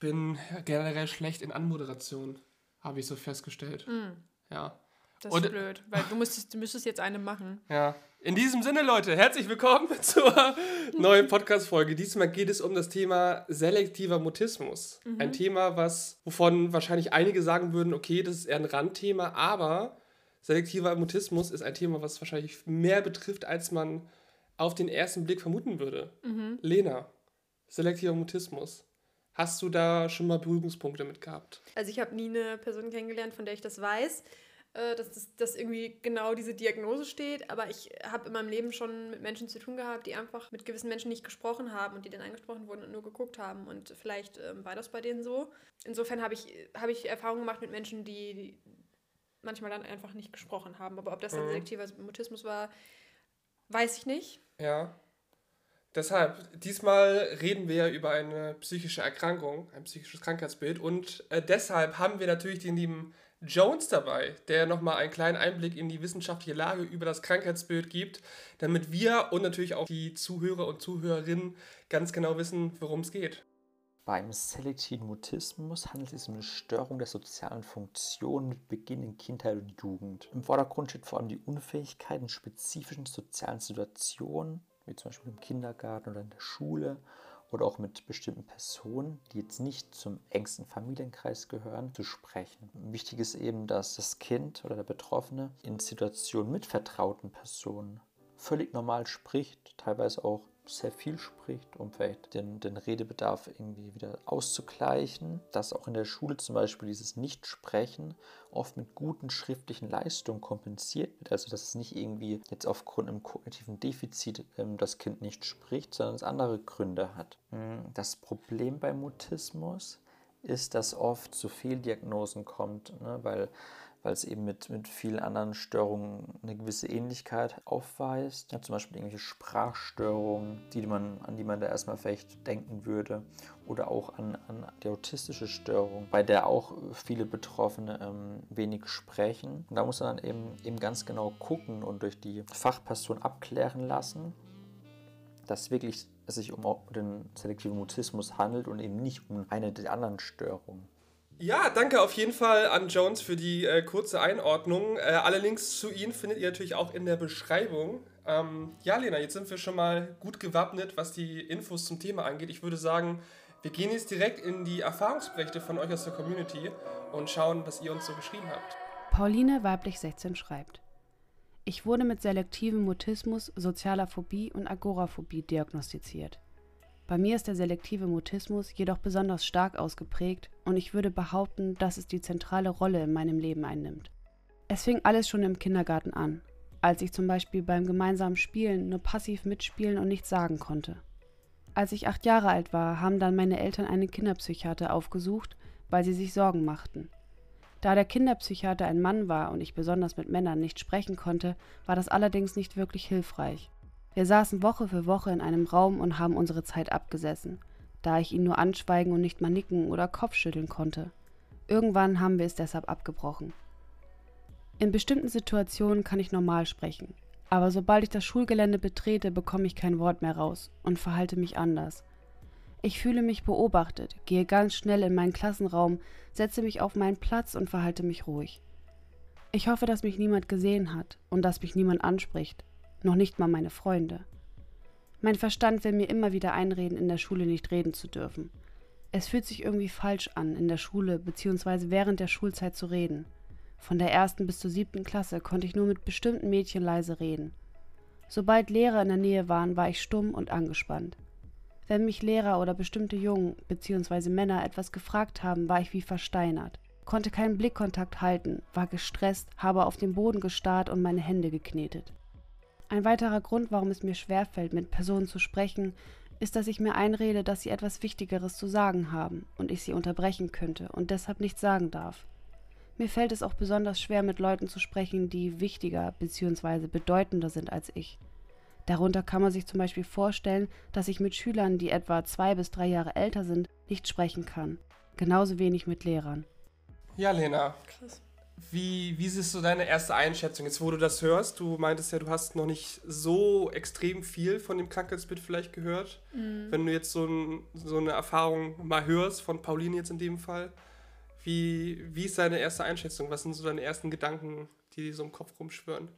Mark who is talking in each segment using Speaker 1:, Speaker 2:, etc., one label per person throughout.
Speaker 1: bin generell schlecht in Anmoderation, habe ich so festgestellt.
Speaker 2: Mm,
Speaker 1: Ja.
Speaker 2: das
Speaker 1: Und-
Speaker 2: ist blöd, weil du müsstest, du müsstest jetzt eine machen.
Speaker 1: Ja. In diesem Sinne, Leute, herzlich willkommen zur neuen Podcast-Folge. Diesmal geht es um das Thema selektiver Mutismus. Ein Thema, was, wovon wahrscheinlich einige sagen würden, okay, das ist eher ein Randthema, aber selektiver Mutismus ist ein Thema, was wahrscheinlich mehr betrifft, als man auf den ersten Blick vermuten würde. Lena, selektiver Mutismus. Hast du da schon mal Berührungspunkte mit gehabt?
Speaker 2: Also ich habe nie eine Person kennengelernt, von der ich das weiß, äh, dass, das, dass irgendwie genau diese Diagnose steht. Aber ich habe in meinem Leben schon mit Menschen zu tun gehabt, die einfach mit gewissen Menschen nicht gesprochen haben und die dann angesprochen wurden und nur geguckt haben. Und vielleicht ähm, war das bei denen so. Insofern habe ich, habe ich Erfahrungen gemacht mit Menschen, die, die manchmal dann einfach nicht gesprochen haben. Aber ob das dann
Speaker 1: Mhm.
Speaker 2: selektiver Mutismus war, weiß ich nicht.
Speaker 1: Ja. Deshalb, diesmal reden wir ja über eine psychische Erkrankung, ein psychisches Krankheitsbild. Und äh, deshalb haben wir natürlich den lieben Jones dabei, der nochmal einen kleinen Einblick in die wissenschaftliche Lage über das Krankheitsbild gibt, damit wir und natürlich auch die Zuhörer und Zuhörerinnen ganz genau wissen, worum es geht.
Speaker 3: Beim selektiven Mutismus handelt es sich um eine Störung der sozialen Funktion mit Beginn in Kindheit und Jugend. Im Vordergrund steht vor allem die Unfähigkeit in spezifischen sozialen Situationen, wie zum Beispiel im Kindergarten oder in der Schule oder auch mit bestimmten Personen, die jetzt nicht zum engsten Familienkreis gehören, zu sprechen. Wichtig ist eben, dass das Kind oder der Betroffene in Situationen mit vertrauten Personen völlig normal spricht, teilweise auch sehr viel spricht, um vielleicht den, den Redebedarf irgendwie wieder auszugleichen. Dass auch in der Schule zum Beispiel dieses Nichtsprechen oft mit guten schriftlichen Leistungen kompensiert wird. Also dass es nicht irgendwie jetzt aufgrund einem kognitiven Defizit ähm, das Kind nicht spricht, sondern es andere Gründe hat. Mm, Das Problem beim Mutismus ist, dass oft zu Fehldiagnosen kommt, ne, weil weil es eben mit, mit vielen anderen Störungen eine gewisse Ähnlichkeit aufweist. Ja, zum Beispiel irgendwelche Sprachstörungen, die man, an die man da erstmal vielleicht denken würde. Oder auch an, an die autistische Störung, bei der auch viele Betroffene ähm, wenig sprechen. Und da muss man dann eben, eben ganz genau gucken und durch die Fachperson abklären lassen, dass wirklich es sich um den selektiven Mutismus handelt und eben nicht um eine der anderen Störungen.
Speaker 1: Ja, danke auf jeden Fall an Jones für die äh, kurze Einordnung. Äh, alle Links zu ihm findet ihr natürlich auch in der Beschreibung. Ähm, ja, Lena, jetzt sind wir schon mal gut gewappnet, was die Infos zum Thema angeht. Ich würde sagen, wir gehen jetzt direkt in die Erfahrungsberichte von euch aus der Community und schauen, was ihr uns so geschrieben habt.
Speaker 4: Pauline weiblich 16 schreibt: Ich wurde mit selektivem Mutismus, sozialer Phobie und Agoraphobie diagnostiziert. Bei mir ist der selektive Mutismus jedoch besonders stark ausgeprägt und ich würde behaupten, dass es die zentrale Rolle in meinem Leben einnimmt. Es fing alles schon im Kindergarten an, als ich zum Beispiel beim gemeinsamen Spielen nur passiv mitspielen und nichts sagen konnte. Als ich acht Jahre alt war, haben dann meine Eltern einen Kinderpsychiater aufgesucht, weil sie sich Sorgen machten. Da der Kinderpsychiater ein Mann war und ich besonders mit Männern nicht sprechen konnte, war das allerdings nicht wirklich hilfreich. Wir saßen Woche für Woche in einem Raum und haben unsere Zeit abgesessen, da ich ihn nur anschweigen und nicht mal nicken oder Kopfschütteln konnte. Irgendwann haben wir es deshalb abgebrochen. In bestimmten Situationen kann ich normal sprechen, aber sobald ich das Schulgelände betrete, bekomme ich kein Wort mehr raus und verhalte mich anders. Ich fühle mich beobachtet, gehe ganz schnell in meinen Klassenraum, setze mich auf meinen Platz und verhalte mich ruhig. Ich hoffe, dass mich niemand gesehen hat und dass mich niemand anspricht, noch nicht mal meine Freunde. Mein Verstand will mir immer wieder einreden, in der Schule nicht reden zu dürfen. Es fühlt sich irgendwie falsch an, in der Schule bzw. während der Schulzeit zu reden. Von der ersten bis zur siebten Klasse konnte ich nur mit bestimmten Mädchen leise reden. Sobald Lehrer in der Nähe waren, war ich stumm und angespannt. Wenn mich Lehrer oder bestimmte Jungen bzw. Männer etwas gefragt haben, war ich wie versteinert, konnte keinen Blickkontakt halten, war gestresst, habe auf den Boden gestarrt und meine Hände geknetet. Ein weiterer Grund, warum es mir schwerfällt, mit Personen zu sprechen, ist, dass ich mir einrede, dass sie etwas Wichtigeres zu sagen haben und ich sie unterbrechen könnte und deshalb nichts sagen darf. Mir fällt es auch besonders schwer, mit Leuten zu sprechen, die wichtiger bzw. bedeutender sind als ich. Darunter kann man sich zum Beispiel vorstellen, dass ich mit Schülern, die etwa zwei bis drei Jahre älter sind, nicht sprechen kann. Genauso wenig mit Lehrern.
Speaker 1: Ja, Lena,
Speaker 2: Krass.
Speaker 1: Wie, wie siehst du deine erste Einschätzung? Jetzt, wo du das hörst, du meintest ja, du hast noch nicht so extrem viel von dem Krankheitsbild vielleicht gehört. Mhm. Wenn du jetzt so, ein, so eine Erfahrung mal hörst, von Pauline jetzt in dem Fall, wie, wie ist deine erste Einschätzung? Was sind so deine ersten Gedanken, die so im Kopf rumschwören?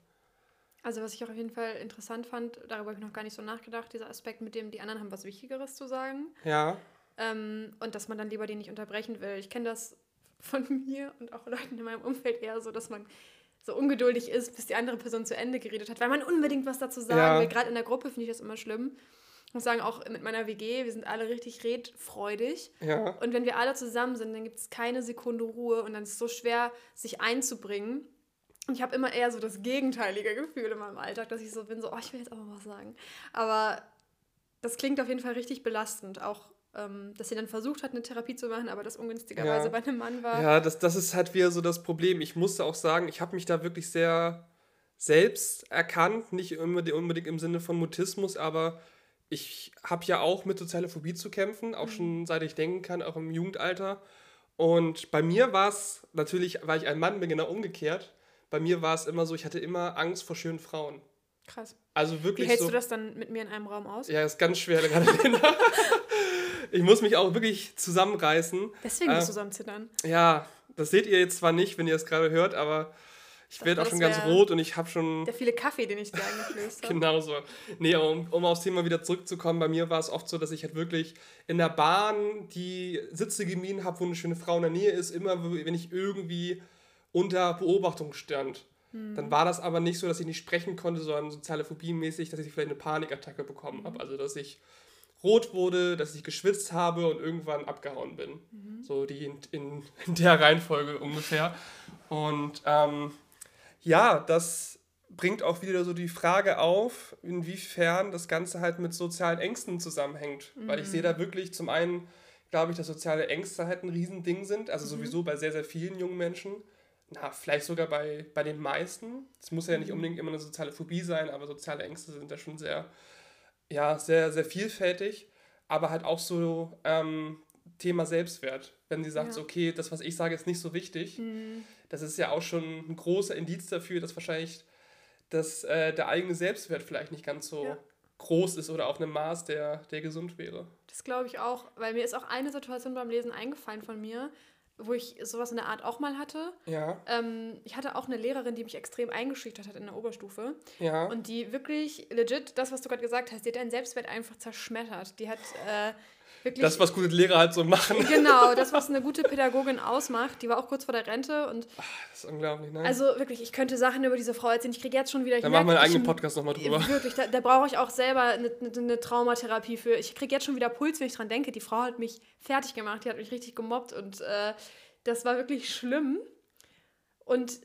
Speaker 2: Also was ich auch auf jeden Fall interessant fand, darüber habe ich noch gar nicht so nachgedacht, dieser Aspekt, mit dem die anderen haben was Wichtigeres zu sagen.
Speaker 1: Ja.
Speaker 2: Ähm, und dass man dann lieber den nicht unterbrechen will. Ich kenne das von mir und auch Leuten in meinem Umfeld eher so, dass man so ungeduldig ist, bis die andere Person zu Ende geredet hat, weil man unbedingt was dazu sagen ja. will. Gerade in der Gruppe finde ich das immer schlimm. Ich muss sagen, auch mit meiner WG, wir sind alle richtig redfreudig.
Speaker 1: Ja.
Speaker 2: Und wenn wir alle zusammen sind, dann gibt es keine Sekunde Ruhe und dann ist es so schwer, sich einzubringen. Und ich habe immer eher so das gegenteilige Gefühl in meinem Alltag, dass ich so bin, so, oh, ich will jetzt auch mal was sagen. Aber das klingt auf jeden Fall richtig belastend, auch dass sie dann versucht hat, eine Therapie zu machen, aber das ungünstigerweise ja. bei einem Mann war.
Speaker 1: Ja, das, das ist halt wieder so das Problem. Ich musste auch sagen, ich habe mich da wirklich sehr selbst erkannt, nicht unbedingt im Sinne von Mutismus, aber ich habe ja auch mit sozialer Phobie zu kämpfen, auch mhm. schon seit ich denken kann, auch im Jugendalter. Und bei mir war es natürlich, weil ich ein Mann bin, genau umgekehrt. Bei mir war es immer so, ich hatte immer Angst vor schönen Frauen.
Speaker 2: Krass.
Speaker 1: Also wirklich
Speaker 2: Wie hältst
Speaker 1: so,
Speaker 2: du das dann mit mir in einem Raum aus?
Speaker 1: Ja, ist ganz schwer gerade. ich muss mich auch wirklich zusammenreißen.
Speaker 2: Deswegen musst äh, du so am Zittern.
Speaker 1: Ja, das seht ihr jetzt zwar nicht, wenn ihr es gerade hört, aber ich werde auch schon ganz rot und ich habe schon.
Speaker 2: Der viele Kaffee, den ich dir eingeflößt
Speaker 1: habe. genau so. Nee, um, um aufs Thema wieder zurückzukommen, bei mir war es oft so, dass ich halt wirklich in der Bahn die Sitze gemieden habe, wo eine schöne Frau in der Nähe ist, immer wenn ich irgendwie unter Beobachtung stand. Hm. Dann war das aber nicht so, dass ich nicht sprechen konnte, sondern soziale Phobie mäßig, dass ich vielleicht eine Panikattacke bekommen habe. Also, dass ich rot wurde, dass ich geschwitzt habe und irgendwann abgehauen bin. Mhm. So die in, in, in, der Reihenfolge ungefähr. Und ähm, ja, das bringt auch wieder so die Frage auf, inwiefern das Ganze halt mit sozialen Ängsten zusammenhängt. Mhm. Weil ich sehe da wirklich zum einen, glaube ich, dass soziale Ängste halt ein Riesending sind. Also mhm. sowieso bei sehr, sehr vielen jungen Menschen. Na, vielleicht sogar bei, bei den meisten. Es muss ja nicht mhm. unbedingt immer eine soziale Phobie sein, aber soziale Ängste sind da schon sehr ja, sehr, sehr vielfältig, aber halt auch so ähm, Thema Selbstwert. Wenn sie sagt, ja. okay, das, was ich sage, ist nicht so wichtig, mhm. das ist ja auch schon ein großer Indiz dafür, dass wahrscheinlich dass, äh, der eigene Selbstwert vielleicht nicht ganz so ja. groß ist oder auf einem Maß, der, der gesund wäre.
Speaker 2: Das glaube ich auch, weil mir ist auch eine Situation beim Lesen eingefallen von mir, wo ich sowas in der Art auch mal hatte.
Speaker 1: Ja.
Speaker 2: Ähm, ich hatte auch eine Lehrerin, die mich extrem eingeschüchtert hat in der Oberstufe.
Speaker 1: Ja.
Speaker 2: Und die wirklich legit, das, was du gerade gesagt hast, die hat deinen Selbstwert einfach zerschmettert. Die hat äh, wirklich.
Speaker 1: Das, was gute Lehrer halt so machen.
Speaker 2: Genau, das, was eine gute Pädagogin ausmacht. Die war auch kurz vor der Rente und.
Speaker 1: Ach, das ist unglaublich, ne?
Speaker 2: Also wirklich, ich könnte Sachen über diese Frau erzählen. Ich kriege jetzt schon wieder.
Speaker 1: Da machen wir einen eigenen Podcast nochmal drüber.
Speaker 2: Wirklich, da, da brauche ich auch selber eine, eine, eine Traumatherapie für. Ich kriege jetzt schon wieder Puls, wenn ich dran denke. Die Frau hat mich fertig gemacht, die hat mich richtig gemobbt und. Äh, das war wirklich schlimm. Und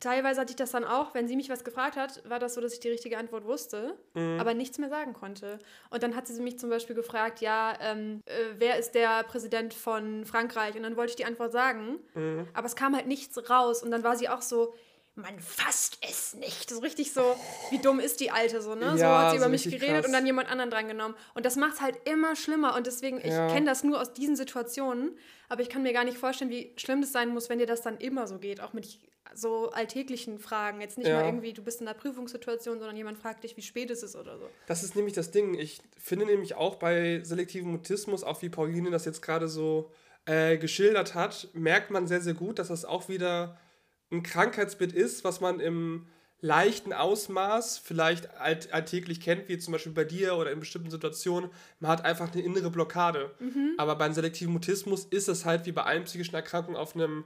Speaker 2: teilweise hatte ich das dann auch, wenn sie mich was gefragt hat, war das so, dass ich die richtige Antwort wusste, mhm. aber nichts mehr sagen konnte. Und dann hat sie mich zum Beispiel gefragt, ja, ähm, äh, wer ist der Präsident von Frankreich? Und dann wollte ich die Antwort sagen, mhm. aber es kam halt nichts raus. Und dann war sie auch so, man fasst es nicht. So richtig so, wie dumm ist die Alte so, ne? Ja, so hat sie über mich geredet krass. und dann jemand anderen drangenommen. Und das macht es halt immer schlimmer. Und deswegen, ich ja. kenne das nur aus diesen Situationen, aber ich kann mir gar nicht vorstellen, wie schlimm das sein muss, wenn dir das dann immer so geht, auch mit so alltäglichen Fragen. Jetzt nicht ja. mal irgendwie, du bist in einer Prüfungssituation, sondern jemand fragt dich, wie spät ist es oder so.
Speaker 1: Das ist nämlich das Ding. Ich finde nämlich auch bei selektivem Mutismus, auch wie Pauline das jetzt gerade so äh, geschildert hat, merkt man sehr, sehr gut, dass das auch wieder ein Krankheitsbild ist, was man im leichten Ausmaß vielleicht alt, alltäglich kennt, wie zum Beispiel bei dir oder in bestimmten Situationen, man hat einfach eine innere Blockade. Mhm. Aber beim selektiven Mutismus ist es halt wie bei allen psychischen Erkrankungen auf einem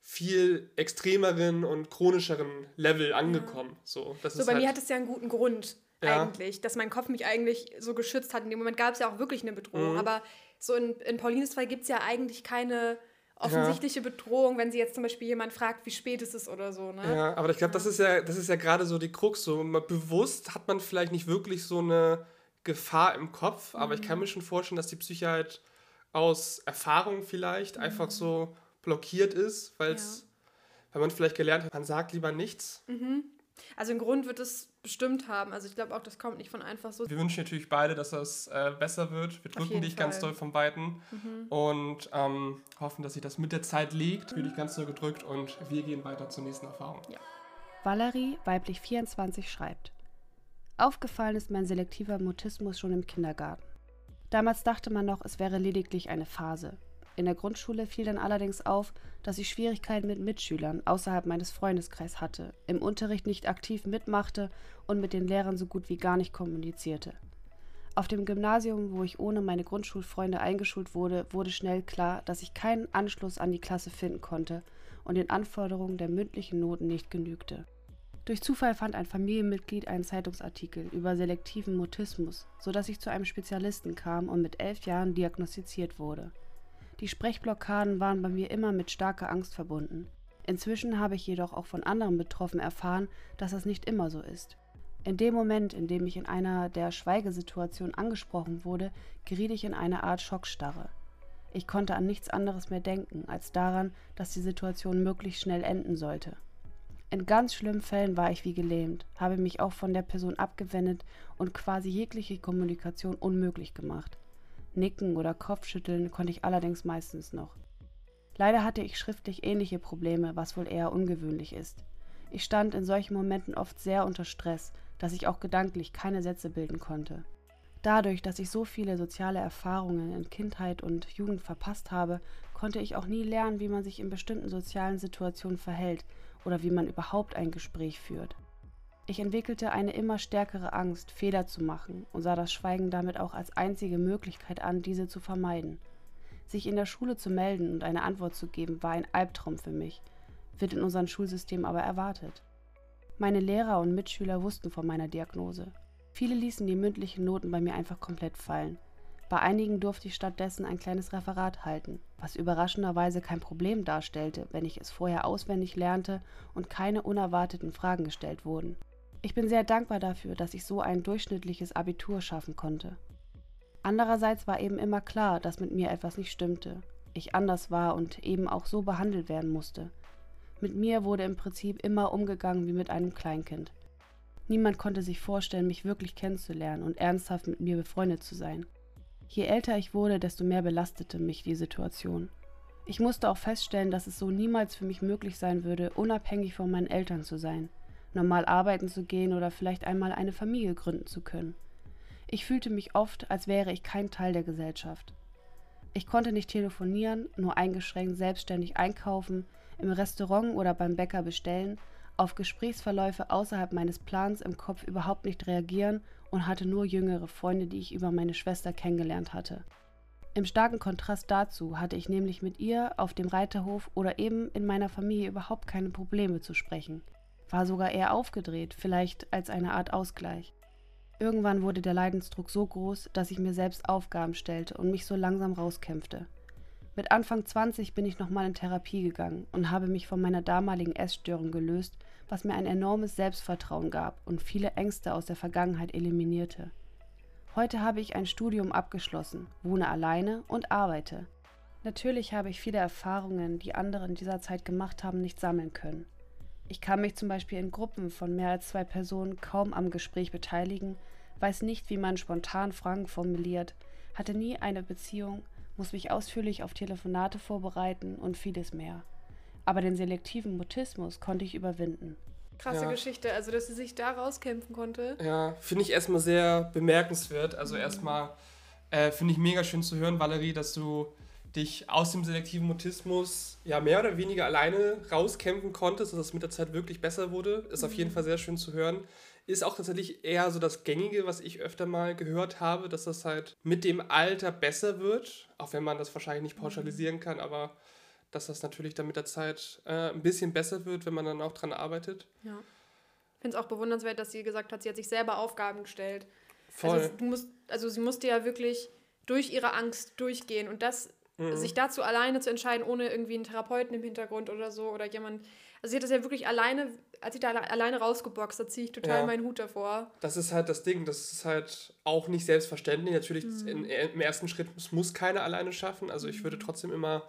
Speaker 1: viel extremeren und chronischeren Level angekommen. Ja. So, das
Speaker 2: so
Speaker 1: ist
Speaker 2: bei halt mir hat es ja einen guten Grund ja. eigentlich, dass mein Kopf mich eigentlich so geschützt hat. In dem Moment gab es ja auch wirklich eine Bedrohung. Mhm. Aber so in, in Paulines Fall gibt es ja eigentlich keine offensichtliche ja. Bedrohung, wenn sie jetzt zum Beispiel jemand fragt, wie spät ist es oder so. Ne?
Speaker 1: Ja, aber ich glaube, das ist ja, das ist ja gerade so die Krux. So bewusst hat man vielleicht nicht wirklich so eine Gefahr im Kopf, aber mhm. ich kann mhm. mir schon vorstellen, dass die Psyche halt aus Erfahrung vielleicht mhm. einfach so blockiert ist, weil es, ja. weil man vielleicht gelernt hat, man sagt lieber nichts.
Speaker 2: Mhm. Also einen Grund wird es bestimmt haben. Also ich glaube auch, das kommt nicht von einfach so.
Speaker 1: Wir wünschen natürlich beide, dass das äh, besser wird. Wir drücken dich Fall. ganz doll von beiden mhm. und ähm, hoffen, dass sich das mit der Zeit legt. Fühle dich ganz doll gedrückt und wir gehen weiter zur nächsten Erfahrung. Ja.
Speaker 4: Valerie, weiblich 24, schreibt. Aufgefallen ist mein selektiver Mutismus schon im Kindergarten. Damals dachte man noch, es wäre lediglich eine Phase. In der Grundschule fiel dann allerdings auf, dass ich Schwierigkeiten mit Mitschülern außerhalb meines Freundeskreises hatte, im Unterricht nicht aktiv mitmachte und mit den Lehrern so gut wie gar nicht kommunizierte. Auf dem Gymnasium, wo ich ohne meine Grundschulfreunde eingeschult wurde, wurde schnell klar, dass ich keinen Anschluss an die Klasse finden konnte und den Anforderungen der mündlichen Noten nicht genügte. Durch Zufall fand ein Familienmitglied einen Zeitungsartikel über selektiven Mutismus, sodass ich zu einem Spezialisten kam und mit elf Jahren diagnostiziert wurde. Die Sprechblockaden waren bei mir immer mit starker Angst verbunden. Inzwischen habe ich jedoch auch von anderen Betroffenen erfahren, dass das nicht immer so ist. In dem Moment, in dem ich in einer der Schweigesituationen angesprochen wurde, geriet ich in eine Art Schockstarre. Ich konnte an nichts anderes mehr denken, als daran, dass die Situation möglichst schnell enden sollte. In ganz schlimmen Fällen war ich wie gelähmt, habe mich auch von der Person abgewendet und quasi jegliche Kommunikation unmöglich gemacht. Nicken oder Kopfschütteln konnte ich allerdings meistens noch. Leider hatte ich schriftlich ähnliche Probleme, was wohl eher ungewöhnlich ist. Ich stand in solchen Momenten oft sehr unter Stress, dass ich auch gedanklich keine Sätze bilden konnte. Dadurch, dass ich so viele soziale Erfahrungen in Kindheit und Jugend verpasst habe, konnte ich auch nie lernen, wie man sich in bestimmten sozialen Situationen verhält oder wie man überhaupt ein Gespräch führt. Ich entwickelte eine immer stärkere Angst, Fehler zu machen und sah das Schweigen damit auch als einzige Möglichkeit an, diese zu vermeiden. Sich in der Schule zu melden und eine Antwort zu geben, war ein Albtraum für mich, wird in unserem Schulsystem aber erwartet. Meine Lehrer und Mitschüler wussten von meiner Diagnose. Viele ließen die mündlichen Noten bei mir einfach komplett fallen. Bei einigen durfte ich stattdessen ein kleines Referat halten, was überraschenderweise kein Problem darstellte, wenn ich es vorher auswendig lernte und keine unerwarteten Fragen gestellt wurden. Ich bin sehr dankbar dafür, dass ich so ein durchschnittliches Abitur schaffen konnte. Andererseits war eben immer klar, dass mit mir etwas nicht stimmte, ich anders war und eben auch so behandelt werden musste. Mit mir wurde im Prinzip immer umgegangen wie mit einem Kleinkind. Niemand konnte sich vorstellen, mich wirklich kennenzulernen und ernsthaft mit mir befreundet zu sein. Je älter ich wurde, desto mehr belastete mich die Situation. Ich musste auch feststellen, dass es so niemals für mich möglich sein würde, unabhängig von meinen Eltern zu sein normal arbeiten zu gehen oder vielleicht einmal eine Familie gründen zu können. Ich fühlte mich oft, als wäre ich kein Teil der Gesellschaft. Ich konnte nicht telefonieren, nur eingeschränkt selbstständig einkaufen, im Restaurant oder beim Bäcker bestellen, auf Gesprächsverläufe außerhalb meines Plans im Kopf überhaupt nicht reagieren und hatte nur jüngere Freunde, die ich über meine Schwester kennengelernt hatte. Im starken Kontrast dazu hatte ich nämlich mit ihr auf dem Reiterhof oder eben in meiner Familie überhaupt keine Probleme zu sprechen war sogar eher aufgedreht, vielleicht als eine Art Ausgleich. Irgendwann wurde der Leidensdruck so groß, dass ich mir selbst Aufgaben stellte und mich so langsam rauskämpfte. Mit Anfang 20 bin ich nochmal in Therapie gegangen und habe mich von meiner damaligen Essstörung gelöst, was mir ein enormes Selbstvertrauen gab und viele Ängste aus der Vergangenheit eliminierte. Heute habe ich ein Studium abgeschlossen, wohne alleine und arbeite. Natürlich habe ich viele Erfahrungen, die andere in dieser Zeit gemacht haben, nicht sammeln können. Ich kann mich zum Beispiel in Gruppen von mehr als zwei Personen kaum am Gespräch beteiligen, weiß nicht, wie man spontan Fragen formuliert, hatte nie eine Beziehung, muss mich ausführlich auf Telefonate vorbereiten und vieles mehr. Aber den selektiven Mutismus konnte ich überwinden.
Speaker 2: Krasse ja. Geschichte, also dass sie sich da rauskämpfen konnte.
Speaker 1: Ja, finde ich erstmal sehr bemerkenswert. Also mhm. erstmal äh, finde ich mega schön zu hören, Valerie, dass du dich aus dem selektiven Mutismus ja mehr oder weniger alleine rauskämpfen konntest, dass es mit der Zeit wirklich besser wurde, ist mhm. auf jeden. Fall sehr schön zu hören. Ist auch tatsächlich eher so das Gängige, was ich öfter mal gehört habe, dass das halt mit dem Alter besser wird, auch wenn man das wahrscheinlich nicht pauschalisieren mhm. kann, aber dass das natürlich dann mit der Zeit äh, ein bisschen besser wird, wenn man dann auch dran arbeitet.
Speaker 2: Ja. Ich finde es auch bewundernswert, dass sie gesagt hat, sie hat sich selber Aufgaben gestellt. Voll. Also, du musst, also sie musste ja wirklich durch ihre Angst durchgehen und das Mhm. Sich dazu alleine zu entscheiden, ohne irgendwie einen Therapeuten im Hintergrund oder so oder jemand. Also sie hat das ja wirklich alleine, als sie da alleine rausgeboxt, da ziehe ich total ja. meinen Hut davor.
Speaker 1: Das ist halt das Ding, das ist halt auch nicht selbstverständlich. Natürlich mhm. in, im ersten Schritt muss, muss keiner alleine schaffen. Also ich würde mhm. trotzdem immer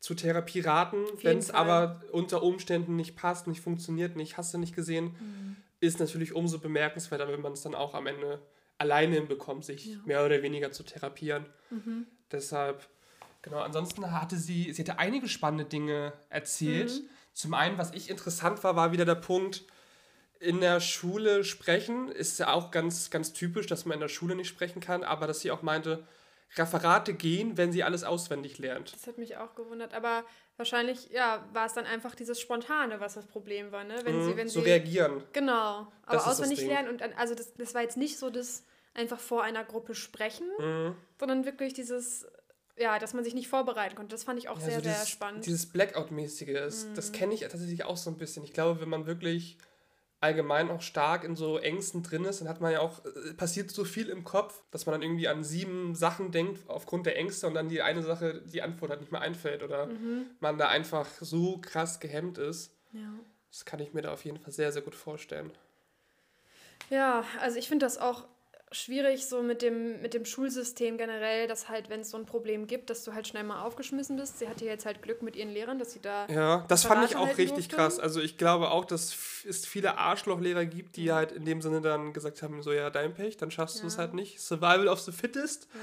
Speaker 1: zu Therapie raten, wenn es aber unter Umständen nicht passt, nicht funktioniert, nicht hast du nicht gesehen, mhm. ist natürlich umso bemerkenswerter, wenn man es dann auch am Ende alleine hinbekommt, sich
Speaker 2: Ja.
Speaker 1: mehr oder weniger zu therapieren.
Speaker 2: Mhm.
Speaker 1: Deshalb, genau, ansonsten hatte sie, sie hatte einige spannende Dinge erzählt.
Speaker 2: Mhm.
Speaker 1: Zum einen, was ich interessant war, war wieder der Punkt, in der Schule sprechen. Ist ja auch ganz, ganz typisch, dass man in der Schule nicht sprechen kann, aber dass sie auch meinte, Referate gehen, wenn sie alles auswendig lernt.
Speaker 2: Das hat mich auch gewundert. Aber wahrscheinlich, ja, war es dann einfach dieses Spontane, was das Problem war, ne? Wenn
Speaker 1: Mhm,
Speaker 2: sie, wenn
Speaker 1: so
Speaker 2: sie.
Speaker 1: reagieren.
Speaker 2: Genau. Aber
Speaker 1: das
Speaker 2: auswendig lernen und also das, das war jetzt nicht so das einfach vor einer Gruppe sprechen,
Speaker 1: Mhm.
Speaker 2: sondern wirklich dieses, ja, dass man sich nicht vorbereiten konnte. Das fand ich auch
Speaker 1: Ja,
Speaker 2: sehr,
Speaker 1: so
Speaker 2: sehr
Speaker 1: dieses,
Speaker 2: spannend. Mhm.
Speaker 1: Dieses Blackout-mäßige, das, das kenne ich tatsächlich auch so ein bisschen. Ich glaube, wenn man wirklich allgemein auch stark in so Ängsten drin ist, dann hat man ja auch, äh, passiert so viel im Kopf, dass man dann irgendwie an sieben Sachen denkt aufgrund der Ängste und dann die eine Sache, die Antwort halt nicht mehr einfällt oder
Speaker 2: Mhm.
Speaker 1: man da einfach so krass gehemmt ist.
Speaker 2: ja.
Speaker 1: Das kann ich mir da auf jeden Fall sehr, sehr gut vorstellen.
Speaker 2: Ja, also ich finde das auch schwierig so mit dem, mit dem Schulsystem generell, dass halt, wenn es so ein Problem gibt, dass du halt schnell mal aufgeschmissen bist. Sie hatte jetzt halt Glück mit ihren Lehrern, dass sie da...
Speaker 1: Ja, das fand ich auch richtig
Speaker 2: durfte.
Speaker 1: krass. Also ich glaube auch, dass es viele Arschlochlehrer gibt, die halt in dem Sinne dann gesagt haben, so ja, dein Pech, dann schaffst du es
Speaker 2: Ja.
Speaker 1: halt nicht. Survival of the fittest.
Speaker 2: Ja.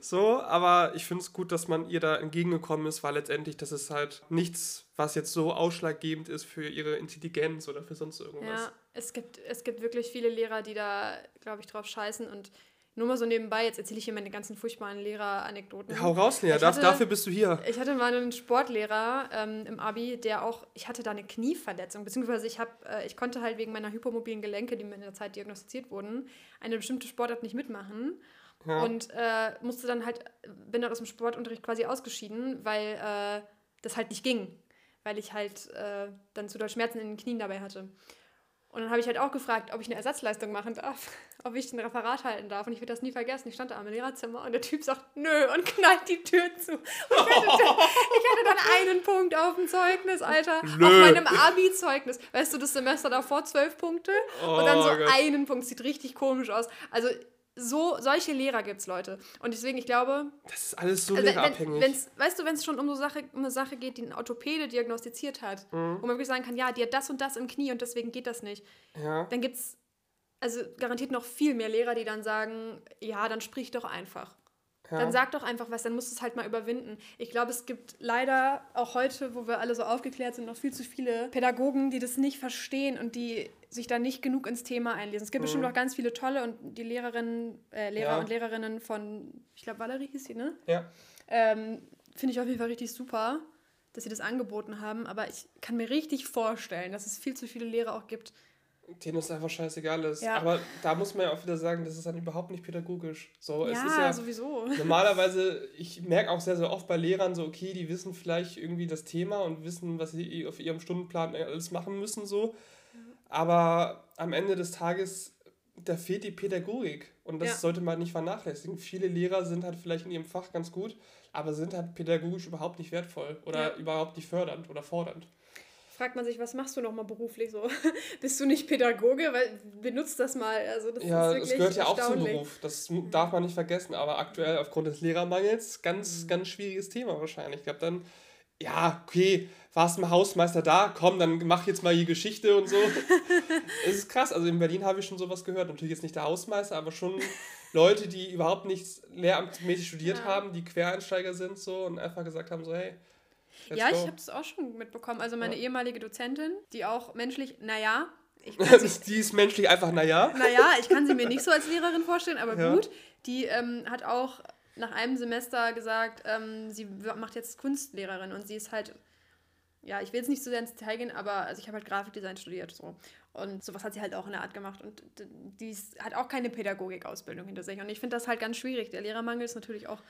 Speaker 1: So, aber ich finde es gut, dass man ihr da entgegengekommen ist, weil letztendlich das ist halt nichts, was jetzt so ausschlaggebend ist für ihre Intelligenz oder für sonst irgendwas.
Speaker 2: Ja, es gibt, es gibt wirklich viele Lehrer, die da, glaube ich, drauf scheißen. Und nur mal so nebenbei, jetzt erzähle ich hier meine ganzen furchtbaren Lehrer-Anekdoten.
Speaker 1: Hau raus, Lea,
Speaker 2: hatte-
Speaker 1: dafür bist du hier.
Speaker 2: Ich hatte mal einen Sportlehrer ähm, im Abi, der auch, ich hatte da eine Knieverletzung, beziehungsweise ich, hab, äh, ich konnte halt wegen meiner hypomobilen Gelenke, die mir in der Zeit diagnostiziert wurden, eine bestimmte Sportart nicht mitmachen.
Speaker 1: Ja.
Speaker 2: Und äh, musste dann halt, bin dann aus dem Sportunterricht quasi ausgeschieden, weil äh, das halt nicht ging. Weil ich halt äh, dann zu doll Schmerzen in den Knien dabei hatte. Und dann habe ich halt auch gefragt, ob ich eine Ersatzleistung machen darf, ob ich ein Referat halten darf. Und ich werde das nie vergessen. Ich stand da am Lehrerzimmer und der Typ sagt, nö, und knallt die Tür zu. Und ich, hatte dann, ich hatte dann einen Punkt auf dem Zeugnis, Alter.
Speaker 1: Nö.
Speaker 2: Auf meinem Abi-Zeugnis. Weißt du, das Semester davor zwölf Punkte und dann so
Speaker 1: Oh
Speaker 2: einen Punkt. Sieht richtig komisch aus. Also so, solche Lehrer gibt es, Leute. Und deswegen, ich glaube,
Speaker 1: Das ist alles so
Speaker 2: also wenn,
Speaker 1: lehrerabhängig.
Speaker 2: wenn, weißt du, wenn es schon um so Sache, um eine Sache geht, die ein Orthopäde diagnostiziert hat,
Speaker 1: Mhm.
Speaker 2: wo man wirklich sagen kann, ja, die hat das und das im Knie und deswegen geht das nicht,
Speaker 1: ja.
Speaker 2: dann gibt es also garantiert noch viel mehr Lehrer, die dann sagen, ja, dann sprich doch einfach.
Speaker 1: Ja.
Speaker 2: Dann sag doch einfach was, dann musst du es halt mal überwinden. Ich glaube, es gibt leider auch heute, wo wir alle so aufgeklärt sind, noch viel zu viele Pädagogen, die das nicht verstehen und die sich da nicht genug ins Thema einlesen. Es gibt bestimmt auch ganz viele tolle und die Lehrerinnen, äh, Lehrer
Speaker 1: Ja.
Speaker 2: und Lehrerinnen von, ich glaube, Valerie hieß sie, ne?
Speaker 1: ja.
Speaker 2: Ähm, Finde ich auf jeden Fall richtig super, dass sie das angeboten haben. Aber ich kann mir richtig vorstellen, dass es viel zu viele Lehrer auch gibt.
Speaker 1: Denen ist einfach scheißegal ist.
Speaker 2: Ja.
Speaker 1: Aber da muss man ja auch wieder sagen, das ist dann überhaupt nicht pädagogisch. So, es
Speaker 2: ja,
Speaker 1: ist ja
Speaker 2: sowieso.
Speaker 1: Normalerweise, ich merke auch sehr, sehr oft bei Lehrern so, okay, die wissen vielleicht irgendwie das Thema und wissen, was sie auf ihrem Stundenplan alles machen müssen, so. Aber am Ende des Tages, da fehlt die Pädagogik. Und das sollte man nicht vernachlässigen. Viele Lehrer sind halt vielleicht in ihrem Fach ganz gut, aber sind halt pädagogisch überhaupt nicht wertvoll oder überhaupt nicht fördernd oder fordernd.
Speaker 2: Fragt man sich, was machst du nochmal beruflich so? Bist du nicht Pädagoge? Weil benutzt das mal. Also das
Speaker 1: Ja, es gehört ja auch zum. Beruf. Das mu- darf man nicht vergessen. Aber aktuell aufgrund des Lehrermangels ganz,
Speaker 2: Mhm.
Speaker 1: ganz schwieriges Thema wahrscheinlich. Ich glaube dann, ja, okay, warst mal Hausmeister da, komm, dann mach jetzt mal die Geschichte und so. es ist krass. Also in Berlin habe ich schon sowas gehört. Natürlich jetzt nicht der Hausmeister, aber schon Leute, die überhaupt nichts lehramtsmäßig studiert
Speaker 2: Ja.
Speaker 1: haben, die Quereinsteiger sind so und einfach gesagt haben so, hey, let's
Speaker 2: Ja,
Speaker 1: go.
Speaker 2: ich habe das auch schon mitbekommen. Also meine
Speaker 1: Ja.
Speaker 2: ehemalige Dozentin, die auch menschlich, naja, ich sie,
Speaker 1: die ist menschlich einfach, naja.
Speaker 2: naja, ich kann sie mir nicht so als Lehrerin vorstellen, aber
Speaker 1: Ja.
Speaker 2: gut. Die ähm, hat auch nach einem Semester gesagt, ähm, sie macht jetzt Kunstlehrerin und sie ist halt, ja, ich will jetzt nicht so sehr ins Detail gehen, aber also ich habe halt Grafikdesign studiert so. Und sowas hat sie halt auch in der Art gemacht. Und die ist, hat auch keine Pädagogikausbildung hinter sich. Und ich finde das halt ganz schwierig. Der Lehrermangel ist natürlich auch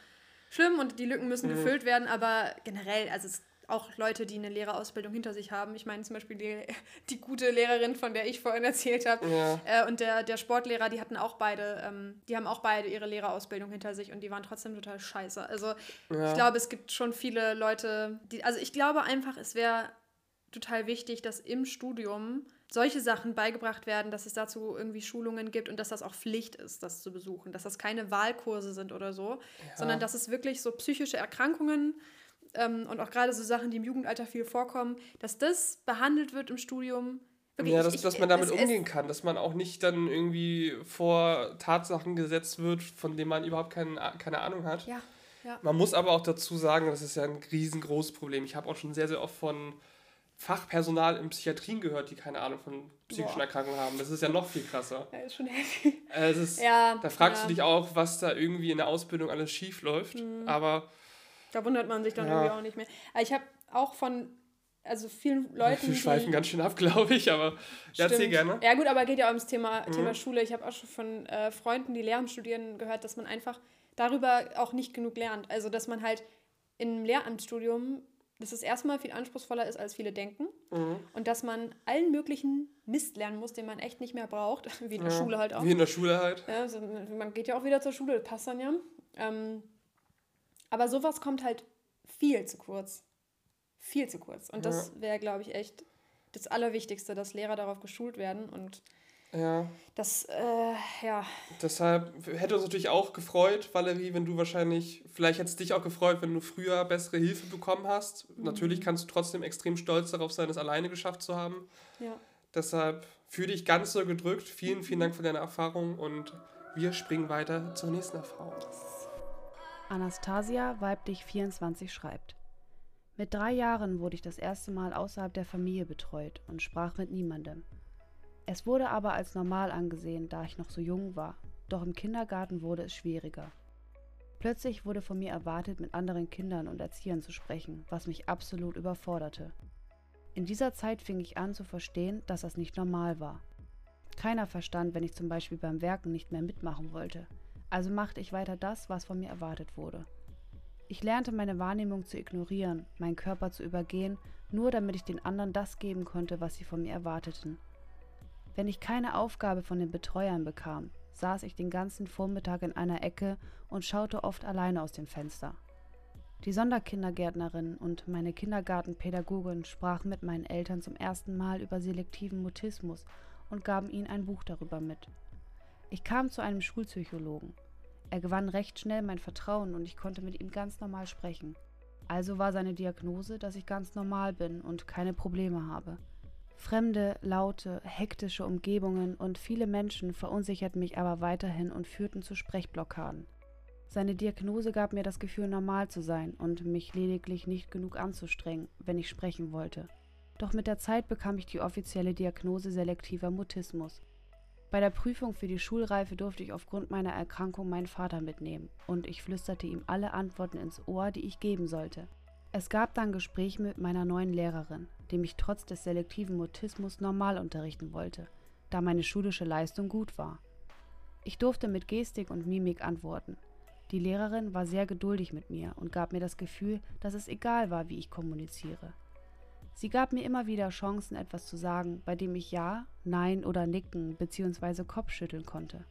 Speaker 2: schlimm und die Lücken müssen gefüllt werden, aber generell, also es auch Leute, die eine Lehrerausbildung hinter sich haben. Ich meine zum Beispiel die, die gute Lehrerin, von der ich vorhin erzählt habe,
Speaker 1: Ja.
Speaker 2: äh, und der, der Sportlehrer, die hatten auch beide, ähm, die haben auch beide ihre Lehrerausbildung hinter sich und die waren trotzdem total scheiße. Also
Speaker 1: Ja.
Speaker 2: ich glaube, es gibt schon viele Leute, die, also ich glaube einfach, es wäre total wichtig, dass im Studium solche Sachen beigebracht werden, dass es dazu irgendwie Schulungen gibt und dass das auch Pflicht ist, das zu besuchen, dass das keine Wahlkurse sind oder so, sondern dass es wirklich so psychische Erkrankungen ähm, und auch gerade so Sachen, die im Jugendalter viel vorkommen, dass das behandelt wird im Studium, Wirklich,
Speaker 1: ja, dass,
Speaker 2: ich-
Speaker 1: dass man damit umgehen kann, dass man auch nicht dann irgendwie vor Tatsachen gesetzt wird, von denen man überhaupt kein, keine Ahnung hat.
Speaker 2: Ja, ja.
Speaker 1: Man muss aber auch dazu sagen, das ist ja ein riesengroßes Problem. Ich habe auch schon sehr, sehr oft von Fachpersonal in Psychiatrien gehört, die keine Ahnung von psychischen
Speaker 2: Boah.
Speaker 1: Erkrankungen haben. Das ist ja noch viel krasser.
Speaker 2: Ja, ist schon heavy.
Speaker 1: Äh, Es ist,
Speaker 2: Ja,
Speaker 1: da fragst
Speaker 2: ja.
Speaker 1: du dich auch, was da irgendwie in der Ausbildung alles schief läuft.
Speaker 2: Mhm.
Speaker 1: Aber
Speaker 2: Da wundert man sich dann
Speaker 1: Ja.
Speaker 2: irgendwie auch nicht mehr. Aber ich habe auch von, also vielen Leuten,
Speaker 1: wir schweifen ganz schön ab, glaube ich. Aber ja, erzähl gerne.
Speaker 2: Ja gut, aber geht ja auch ums Thema,
Speaker 1: Mhm.
Speaker 2: Thema Schule. Ich habe auch schon von äh, Freunden, die Lehramt studieren, gehört, dass man einfach darüber auch nicht genug lernt. Also dass man halt im Lehramtsstudium, dass es erstmal viel anspruchsvoller ist, als viele denken.
Speaker 1: Mhm.
Speaker 2: Und dass man allen möglichen Mist lernen muss, den man echt nicht mehr braucht. Wie in der
Speaker 1: Ja,
Speaker 2: Schule halt auch.
Speaker 1: Wie in der Schule halt.
Speaker 2: Ja, also man geht ja auch wieder zur Schule, das passt dann ja. Ähm, aber sowas kommt halt viel zu kurz. Viel zu kurz. Und das wäre, glaube ich, echt das Allerwichtigste, dass Lehrer darauf geschult werden. Und
Speaker 1: Ja.
Speaker 2: das, äh, ja,
Speaker 1: Deshalb hätte uns natürlich auch gefreut, Valerie, wenn du wahrscheinlich, vielleicht hätte es dich auch gefreut, wenn du früher bessere Hilfe bekommen hast.
Speaker 2: Mhm.
Speaker 1: Natürlich kannst du trotzdem extrem stolz darauf sein, es alleine geschafft zu haben.
Speaker 2: ja.
Speaker 1: Deshalb fühle dich ganz so gedrückt. Vielen, vielen Dank für deine Erfahrung und wir springen weiter zur nächsten Erfahrung.
Speaker 4: Anastasia, weiblich 24, schreibt. Mit drei Jahren wurde ich das erste Mal außerhalb der Familie betreut und sprach mit niemandem. Es wurde aber als normal angesehen, da ich noch so jung war, doch im Kindergarten wurde es schwieriger. Plötzlich wurde von mir erwartet, mit anderen Kindern und Erziehern zu sprechen, was mich absolut überforderte. In dieser Zeit fing ich an zu verstehen, dass das nicht normal war. Keiner verstand, wenn ich zum Beispiel beim Werken nicht mehr mitmachen wollte. Also machte ich weiter das, was von mir erwartet wurde. Ich lernte meine Wahrnehmung zu ignorieren, meinen Körper zu übergehen, nur damit ich den anderen das geben konnte, was sie von mir erwarteten. Wenn ich keine Aufgabe von den Betreuern bekam, saß ich den ganzen Vormittag in einer Ecke und schaute oft alleine aus dem Fenster. Die Sonderkindergärtnerin und meine Kindergartenpädagogin sprachen mit meinen Eltern zum ersten Mal über selektiven Mutismus und gaben ihnen ein Buch darüber mit. Ich kam zu einem Schulpsychologen. Er gewann recht schnell mein Vertrauen und ich konnte mit ihm ganz normal sprechen. Also war seine Diagnose, dass ich ganz normal bin und keine Probleme habe. Fremde, laute, hektische Umgebungen und viele Menschen verunsicherten mich aber weiterhin und führten zu Sprechblockaden. Seine Diagnose gab mir das Gefühl, normal zu sein und mich lediglich nicht genug anzustrengen, wenn ich sprechen wollte. Doch mit der Zeit bekam ich die offizielle Diagnose selektiver Mutismus. Bei der Prüfung für die Schulreife durfte ich aufgrund meiner Erkrankung meinen Vater mitnehmen und ich flüsterte ihm alle Antworten ins Ohr, die ich geben sollte. Es gab dann Gespräche mit meiner neuen Lehrerin, die mich trotz des selektiven Mutismus normal unterrichten wollte, da meine schulische Leistung gut war. Ich durfte mit Gestik und Mimik antworten. Die Lehrerin war sehr geduldig mit mir und gab mir das Gefühl, dass es egal war, wie ich kommuniziere. Sie gab mir immer wieder Chancen, etwas zu sagen, bei dem ich Ja, Nein oder Nicken bzw. Kopfschütteln konnte.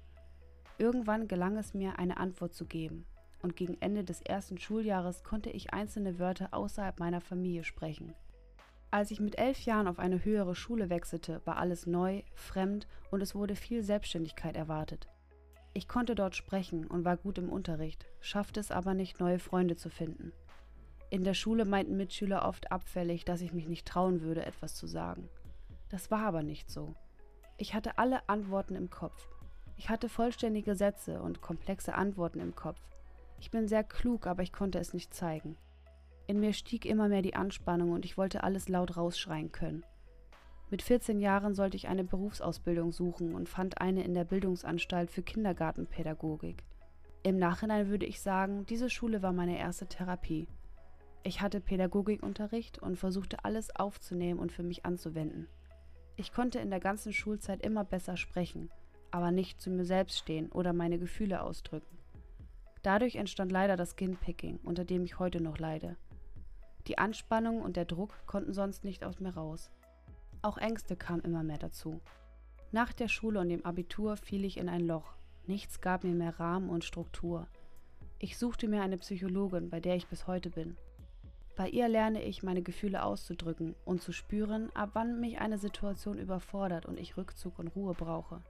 Speaker 4: Irgendwann gelang es mir, eine Antwort zu geben, und gegen Ende des ersten Schuljahres konnte ich einzelne Wörter außerhalb meiner Familie sprechen. Als ich mit elf Jahren auf eine höhere Schule wechselte, war alles neu, fremd und es wurde viel Selbstständigkeit erwartet. Ich konnte dort sprechen und war gut im Unterricht, schaffte es aber nicht, neue Freunde zu finden. In der Schule meinten Mitschüler oft abfällig, dass ich mich nicht trauen würde, etwas zu sagen. Das war aber nicht so. Ich hatte alle Antworten im Kopf. Ich hatte vollständige Sätze und komplexe Antworten im Kopf. Ich bin sehr klug, aber ich konnte es nicht zeigen. In mir stieg immer mehr die Anspannung und ich wollte alles laut rausschreien können. Mit 14 Jahren sollte ich eine Berufsausbildung suchen und fand eine in der Bildungsanstalt für Kindergartenpädagogik. Im Nachhinein würde ich sagen, diese Schule war meine erste Therapie. Ich hatte Pädagogikunterricht und versuchte alles aufzunehmen und für mich anzuwenden. Ich konnte in der ganzen Schulzeit immer besser sprechen, aber nicht zu mir selbst stehen oder meine Gefühle ausdrücken. Dadurch entstand leider das Skinpicking, unter dem ich heute noch leide. Die Anspannung und der Druck konnten sonst nicht aus mir raus. Auch Ängste kamen immer mehr dazu. Nach der Schule und dem Abitur fiel ich in ein Loch. Nichts gab mir mehr Rahmen und Struktur. Ich suchte mir eine Psychologin, bei der ich bis heute bin. Bei ihr lerne ich, meine Gefühle auszudrücken und zu spüren, ab wann mich eine Situation überfordert und ich Rückzug und Ruhe brauche.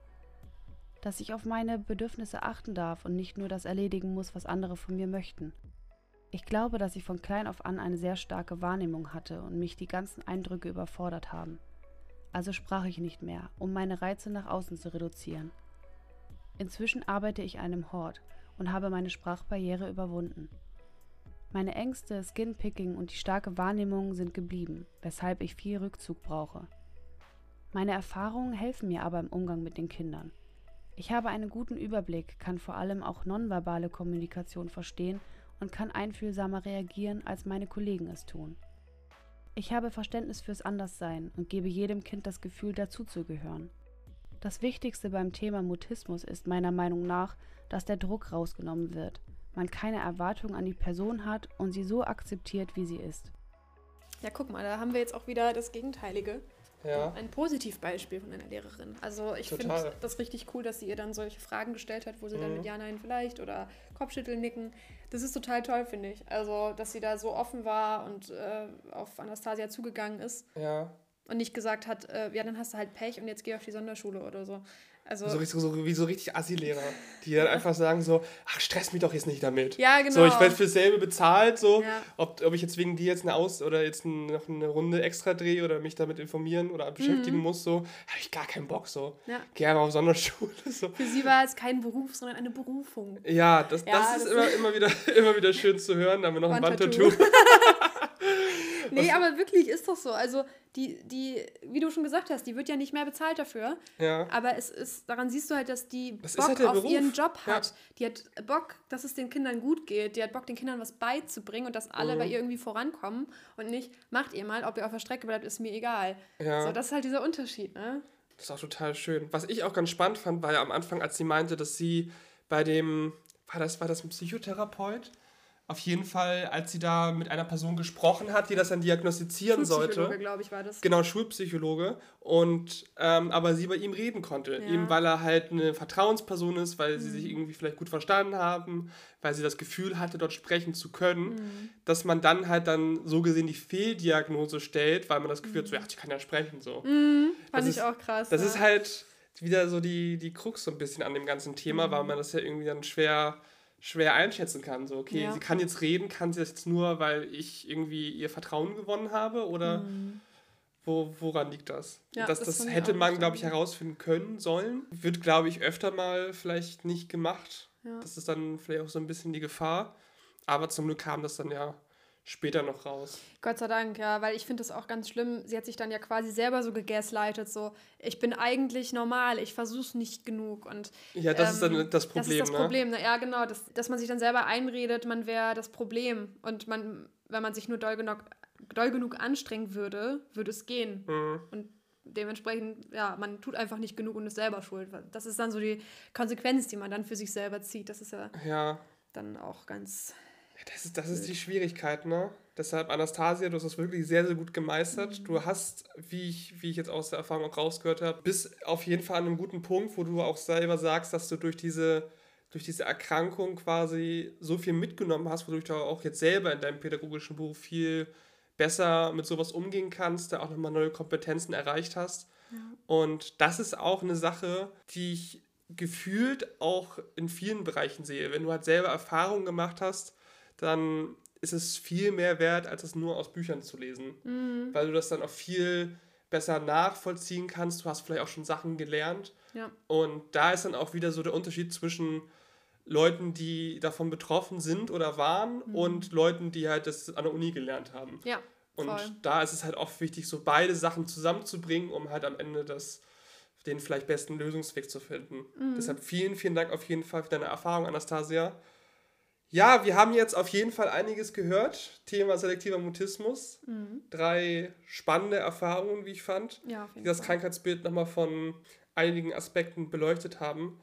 Speaker 4: Dass ich auf meine Bedürfnisse achten darf und nicht nur das erledigen muss, was andere von mir möchten. Ich glaube, dass ich von klein auf an eine sehr starke Wahrnehmung hatte und mich die ganzen Eindrücke überfordert haben. also sprach ich nicht mehr, um meine Reize nach außen zu reduzieren. Inzwischen arbeite ich einem Hort und habe meine Sprachbarriere überwunden. Meine Ängste, Skinpicking und die starke Wahrnehmung sind geblieben, weshalb ich viel Rückzug brauche. Meine Erfahrungen helfen mir aber im Umgang mit den Kindern. Ich habe einen guten Überblick, kann vor allem auch nonverbale Kommunikation verstehen und kann einfühlsamer reagieren, als meine Kollegen es tun. Ich habe Verständnis fürs Anderssein und gebe jedem Kind das Gefühl, dazuzugehören. Das Wichtigste beim Thema Mutismus ist meiner Meinung nach, dass der Druck rausgenommen wird, man keine Erwartung an die Person hat und sie so akzeptiert, wie sie ist.
Speaker 2: Ja, guck mal, da haben wir jetzt auch wieder das Gegenteilige.
Speaker 1: Ja.
Speaker 2: Ein Positivbeispiel von einer Lehrerin. Also ich finde das richtig cool, dass sie ihr dann solche Fragen gestellt hat, wo sie dann
Speaker 1: Mhm.
Speaker 2: mit Ja, Nein vielleicht oder Kopfschütteln nicken. Das ist total toll, finde ich. Also, dass sie da so offen war und äh, auf Anastasia zugegangen ist
Speaker 1: Ja.
Speaker 2: und nicht gesagt hat, äh, ja, dann hast du halt Pech und jetzt geh auf die Sonderschule oder so. Also,
Speaker 1: So, richtig- so, wie so richtig Assi-Lehrer, die dann einfach sagen so, ach, stress mich doch jetzt nicht damit.
Speaker 2: ja, genau.
Speaker 1: So, ich werde fürs selbe bezahlt, so.
Speaker 2: Ja.
Speaker 1: Ob, ob ich jetzt wegen dir jetzt eine Aus- oder jetzt noch eine Runde extra drehe oder mich damit informieren oder beschäftigen muss, so, habe ich gar keinen Bock, so.
Speaker 2: Mhm. Ja.
Speaker 1: Gerne auf Sonderschule, so.
Speaker 2: Für sie war es kein Beruf, sondern eine Berufung.
Speaker 1: Ja, das,
Speaker 2: Ja,
Speaker 1: das ist
Speaker 2: das-
Speaker 1: immer, immer, wieder, immer wieder schön zu hören. Da haben wir noch ein
Speaker 2: Wandtattoo. Nee, aber wirklich ist doch so. Also, die, die, wie du schon gesagt hast, die wird ja nicht mehr bezahlt dafür.
Speaker 1: Ja.
Speaker 2: Aber es ist, daran siehst du halt, dass die
Speaker 1: Das
Speaker 2: Bock
Speaker 1: halt
Speaker 2: auf
Speaker 1: Beruf.
Speaker 2: ihren Job
Speaker 1: Ja.
Speaker 2: hat. Die hat Bock, dass es den Kindern gut geht. Die hat Bock, den Kindern was beizubringen und dass alle
Speaker 1: Mhm.
Speaker 2: bei ihr irgendwie vorankommen. Und nicht, macht ihr mal, ob ihr auf der Strecke bleibt, ist mir egal.
Speaker 1: Ja.
Speaker 2: So, das ist halt dieser Unterschied, ne?
Speaker 1: Das ist auch total schön. Was ich auch ganz spannend fand, war ja am Anfang, als sie meinte, dass sie bei dem, war das, war das ein Psychotherapeut? Auf jeden Fall, als sie da mit einer Person gesprochen hat, die das dann diagnostizieren
Speaker 2: Schulpsychologe,
Speaker 1: sollte.
Speaker 2: glaube ich, war das.
Speaker 1: Genau, Schulpsychologe. Und ähm, aber sie bei ihm reden konnte.
Speaker 2: Ja.
Speaker 1: Eben weil er halt eine Vertrauensperson ist, weil sie
Speaker 2: Mhm.
Speaker 1: sich irgendwie vielleicht gut verstanden haben, weil sie das Gefühl hatte, dort sprechen zu können,
Speaker 2: Mhm.
Speaker 1: dass man dann halt dann so gesehen die Fehldiagnose stellt, weil man das Gefühl hat, so, ja, ich kann ja sprechen. So.
Speaker 2: Mhm, fand
Speaker 1: Das
Speaker 2: ich
Speaker 1: ist-
Speaker 2: auch krass.
Speaker 1: Das
Speaker 2: ja.
Speaker 1: ist halt wieder so die, die Krux so ein bisschen an dem ganzen Thema, weil man das ja irgendwie dann schwer, schwer einschätzen kann. So, okay,
Speaker 2: Ja.
Speaker 1: sie kann jetzt reden, kann sie das jetzt nur, weil ich irgendwie ihr Vertrauen gewonnen habe oder wo, woran liegt das?
Speaker 2: Mhm. Ja,
Speaker 1: das
Speaker 2: das
Speaker 1: das hätte man, glaube ich, herausfinden können sollen. Wird, glaube ich, öfter mal vielleicht nicht gemacht.
Speaker 2: Ja.
Speaker 1: Das ist dann vielleicht auch so ein bisschen die Gefahr. Aber zum Glück kam das dann ja später noch raus.
Speaker 2: Gott sei Dank, ja, weil ich finde das auch ganz schlimm. Sie hat sich dann ja quasi selber so gegaslightet, so, ich bin eigentlich normal, ich versuch's nicht genug. Und
Speaker 1: Ja, das ist
Speaker 2: ähm,
Speaker 1: dann das Problem.
Speaker 2: Das ist das
Speaker 1: ne?
Speaker 2: Problem, ne? ja genau, dass, dass man sich dann selber einredet, man wäre das Problem. Und man, wenn man sich nur doll genug, doll genug anstrengen würde, würde es gehen.
Speaker 1: Mhm.
Speaker 2: Und dementsprechend, ja, man tut einfach nicht genug und ist selber schuld. Das ist dann so die Konsequenz, die man dann für sich selber zieht. Das ist ja
Speaker 1: Ja,
Speaker 2: dann auch ganz.
Speaker 1: Das ist, das ist die Schwierigkeit, ne? Deshalb, Anastasia, du hast das wirklich sehr, sehr gut gemeistert. Du hast, wie ich, wie ich jetzt aus der Erfahrung auch rausgehört habe, bis auf jeden Fall an einem guten Punkt, wo du auch selber sagst, dass du durch diese, durch diese Erkrankung quasi so viel mitgenommen hast, wodurch du auch jetzt selber in deinem pädagogischen Beruf viel besser mit sowas umgehen kannst, da auch nochmal neue Kompetenzen erreicht hast. Und das ist auch eine Sache, die ich gefühlt auch in vielen Bereichen sehe. Wenn du halt selber Erfahrungen gemacht hast, dann ist es viel mehr wert, als es nur aus Büchern zu lesen. Weil du das dann auch viel besser nachvollziehen kannst. Du hast vielleicht auch schon Sachen gelernt.
Speaker 2: Ja.
Speaker 1: Und da ist dann auch wieder so der Unterschied zwischen Leuten, die davon betroffen sind oder waren und Leuten, die halt das an der Uni gelernt haben.
Speaker 2: Ja.
Speaker 1: Und da ist es halt oft wichtig, so beide Sachen zusammenzubringen, um halt am Ende das, den vielleicht besten Lösungsweg zu finden. Deshalb vielen, vielen Dank auf jeden Fall für deine Erfahrung, Anastasia. Ja, wir haben jetzt auf jeden Fall einiges gehört. Thema selektiver Mutismus. Drei spannende Erfahrungen, wie ich fand,
Speaker 2: Ja,
Speaker 1: die das
Speaker 2: Fall.
Speaker 1: Krankheitsbild nochmal von einigen Aspekten beleuchtet haben.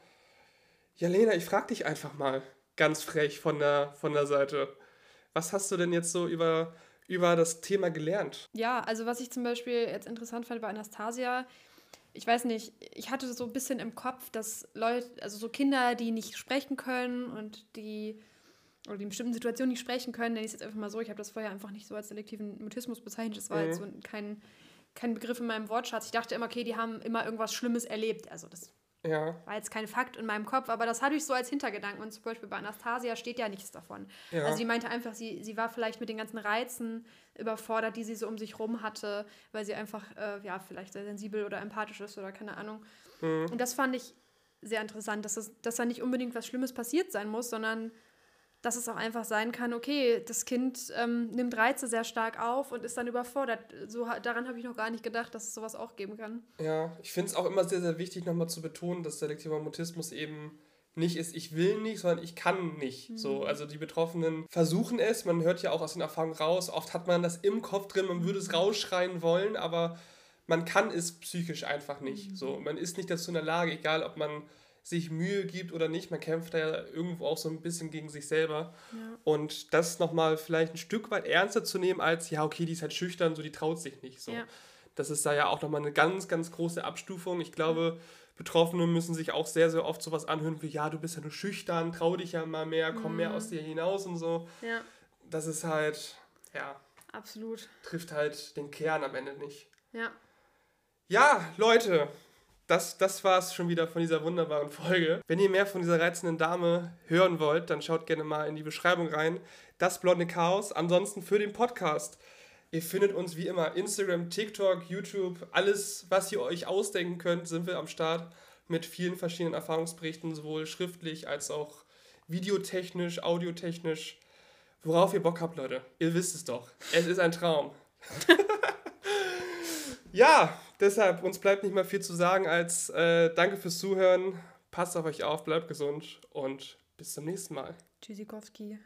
Speaker 1: Ja, Lena, ich frage dich einfach mal ganz frech von der, von der Seite. Was hast du denn jetzt so über, über das Thema gelernt?
Speaker 2: Ja, also was ich zum Beispiel jetzt interessant fand bei Anastasia, ich weiß nicht, ich hatte so ein bisschen im Kopf, dass Leute, also so Kinder, die nicht sprechen können und die oder die in bestimmten Situationen nicht sprechen können, nenne ich es jetzt einfach mal so. Ich habe das vorher einfach nicht so als selektiven Mutismus bezeichnet. Das war
Speaker 1: Mhm.
Speaker 2: jetzt so kein, kein Begriff in meinem Wortschatz. Ich dachte immer, okay, die haben immer irgendwas Schlimmes erlebt. Also das
Speaker 1: Ja.
Speaker 2: War jetzt kein Fakt in meinem Kopf, aber das hatte ich so als Hintergedanken. Und zum Beispiel bei Anastasia steht ja nichts davon.
Speaker 1: Ja.
Speaker 2: Also sie meinte einfach, sie, sie war vielleicht mit den ganzen Reizen überfordert, die sie so um sich rum hatte, weil sie einfach, äh, ja, vielleicht sehr sensibel oder empathisch ist oder keine Ahnung.
Speaker 1: Mhm.
Speaker 2: Und das fand ich sehr interessant, dass, es, dass da nicht unbedingt was Schlimmes passiert sein muss, sondern dass es auch einfach sein kann, okay, das Kind ähm, nimmt Reize sehr stark auf und ist dann überfordert. So, daran habe ich noch gar nicht gedacht, dass es sowas auch geben kann.
Speaker 1: Ja, ich finde es auch immer sehr, sehr wichtig, nochmal zu betonen, dass selektiver Mutismus eben nicht ist, ich will nicht, sondern ich kann nicht. So, also die Betroffenen versuchen es, man hört ja auch aus den Erfahrungen raus, oft hat man das im Kopf drin, man würde es rausschreien wollen, aber man kann es psychisch einfach nicht. So, man ist nicht dazu in der Lage, egal ob man sich Mühe gibt oder nicht, man kämpft da ja irgendwo auch so ein bisschen gegen sich selber.
Speaker 2: Ja.
Speaker 1: Und das nochmal vielleicht ein Stück weit ernster zu nehmen als, ja, okay, die ist halt schüchtern, so die traut sich nicht. So.
Speaker 2: Ja.
Speaker 1: Das ist da ja auch nochmal eine ganz, ganz große Abstufung. Ich glaube, Betroffene müssen sich auch sehr, sehr oft sowas anhören wie, ja, du bist ja nur schüchtern, trau dich ja mal mehr, komm mehr aus dir hinaus und so.
Speaker 2: Ja,
Speaker 1: Das ist halt, ja,
Speaker 2: absolut.
Speaker 1: trifft halt den Kern am Ende nicht.
Speaker 2: Ja.
Speaker 1: Ja, Leute, das, das war es schon wieder von dieser wunderbaren Folge. Wenn ihr mehr von dieser reizenden Dame hören wollt, dann schaut gerne mal in die Beschreibung rein. Das blonde Chaos. Ansonsten für den Podcast. Ihr findet uns wie immer Instagram, TikTok, YouTube, alles, was ihr euch ausdenken könnt, sind wir am Start mit vielen verschiedenen Erfahrungsberichten, sowohl schriftlich als auch videotechnisch, audiotechnisch. Worauf ihr Bock habt, Leute. Ihr wisst es doch. Es ist ein Traum. Ja, deshalb, uns bleibt nicht mehr viel zu sagen als äh, danke fürs Zuhören. Passt auf euch auf, bleibt gesund und bis zum nächsten Mal.
Speaker 2: Tschüssikowski.